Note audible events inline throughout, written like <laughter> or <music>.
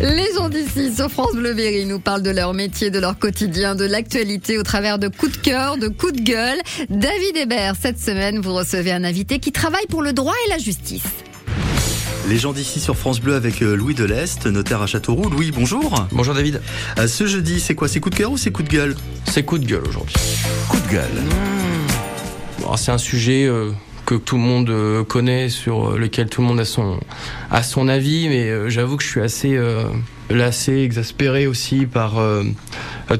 Les gens d'ici sur France Bleu Berry nous parlent de leur métier, de leur quotidien, de l'actualité au travers de coups de cœur, de coups de gueule. David Hébert, cette semaine, vous recevez un invité qui travaille pour le droit et la justice. Les gens d'ici sur France Bleu avec euh, Louis Delest, notaire à Châteauroux. Louis, bonjour. Bonjour David. Euh, ce jeudi, c'est quoi? C'est coup de cœur ou c'est coup de gueule? C'est coup de gueule aujourd'hui. Coup de gueule. Bon, c'est un sujet euh, que tout le monde euh, connaît, sur euh, lequel tout le monde a son, a son avis, mais euh, j'avoue que je suis assez euh, lassé, exaspéré aussi par euh,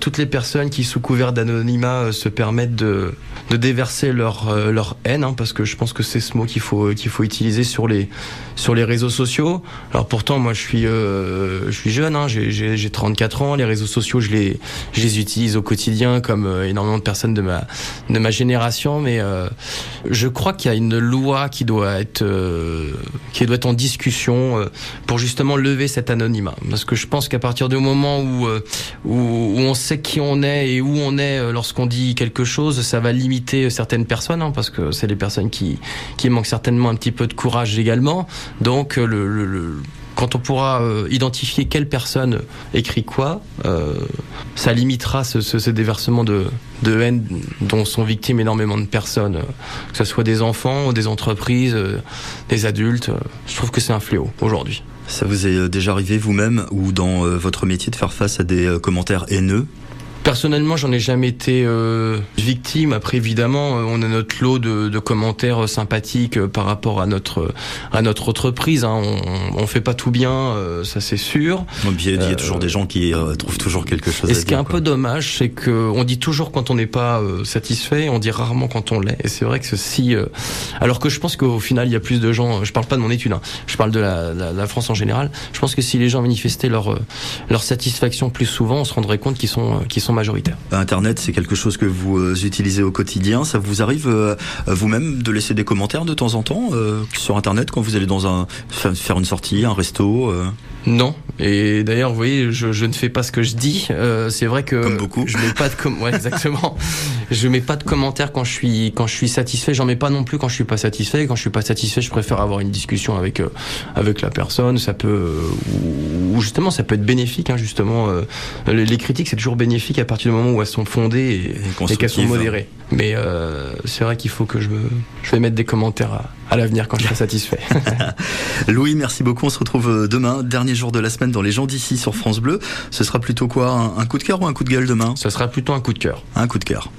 toutes les personnes qui, sous couvert d'anonymat, euh, se permettent de, de déverser leur, euh, leur haine, hein, parce que je pense que c'est ce mot qu'il faut, qu'il faut utiliser sur les, sur les réseaux sociaux. Alors pourtant, moi, je suis, je suis jeune, hein, j'ai- j'ai j'ai 34 ans, les réseaux sociaux, je les, je les utilise au quotidien comme énormément de personnes de ma, de ma génération, mais je crois qu'il y a une loi qui doit être, qui doit être en discussion pour justement lever cet anonymat. Parce que je pense qu'à partir du moment où, euh, où, où on sait qui on est et où on est euh, lorsqu'on dit quelque chose, ça va limiter certaines personnes, hein, parce que c'est les personnes qui, qui manquent certainement un petit peu de courage également. Donc euh, le- quand on pourra euh, identifier quelle personne écrit quoi, euh, ça limitera ce, déversement de, de haine dont sont victimes énormément de personnes, euh, que ce soit des enfants, des entreprises, des adultes. Je trouve que c'est un fléau aujourd'hui. Ça vous est déjà arrivé vous-même ou dans votre métier de faire face à des commentaires haineux? Personnellement, j'en ai jamais été euh, victime. Après, évidemment, euh, on a notre lot de, de commentaires euh, sympathiques euh, par rapport à notre à notre entreprise. hein. On, on fait pas tout bien, ça c'est sûr. Et puis, Il y a toujours des gens qui euh, trouvent toujours quelque chose Et à ce qui est un quoi. peu dommage, c'est que on dit toujours quand on n'est pas euh, satisfait, on dit rarement quand on l'est. Et c'est vrai que si, euh, alors que je pense qu'au final, il y a plus de gens. Je parle pas de mon étude, hein, je parle de la, la, la France en général. Je pense que si les gens manifestaient leur leur satisfaction plus souvent, on se rendrait compte qu'ils sont qu'ils sont majoritaires. Internet, c'est quelque chose que vous euh, utilisez au quotidien. Ça vous arrive euh, vous-même de laisser des commentaires de temps en temps euh, sur Internet quand vous allez dans un fa- faire une sortie, un resto euh Non. Et d'ailleurs, vous voyez, je, je ne fais pas ce que je dis. Euh, c'est vrai que Comme beaucoup. je mets pas de com ouais, exactement. <laughs> je mets pas de commentaires quand je suis quand je suis satisfait. J'en mets pas non plus quand je suis pas satisfait. Quand je suis pas satisfait, je préfère avoir une discussion avec euh, avec la personne. Ça peut euh, ou, justement ça peut être bénéfique. Hein, justement, euh, les, les critiques c'est toujours bénéfique à partir du moment où elles sont fondées et, et qu'elles sont constructives. modérées. Mais c'est vrai qu'il faut que je je vais mettre des commentaires à, à l'avenir quand je serai satisfait. <laughs> Louis, merci beaucoup. On se retrouve demain, dernier jour de la semaine dans les gens d'ici sur France Bleu. Ce sera plutôt quoi un, un coup de cœur ou un coup de gueule demain? Ce sera plutôt un coup de cœur. Un coup de cœur.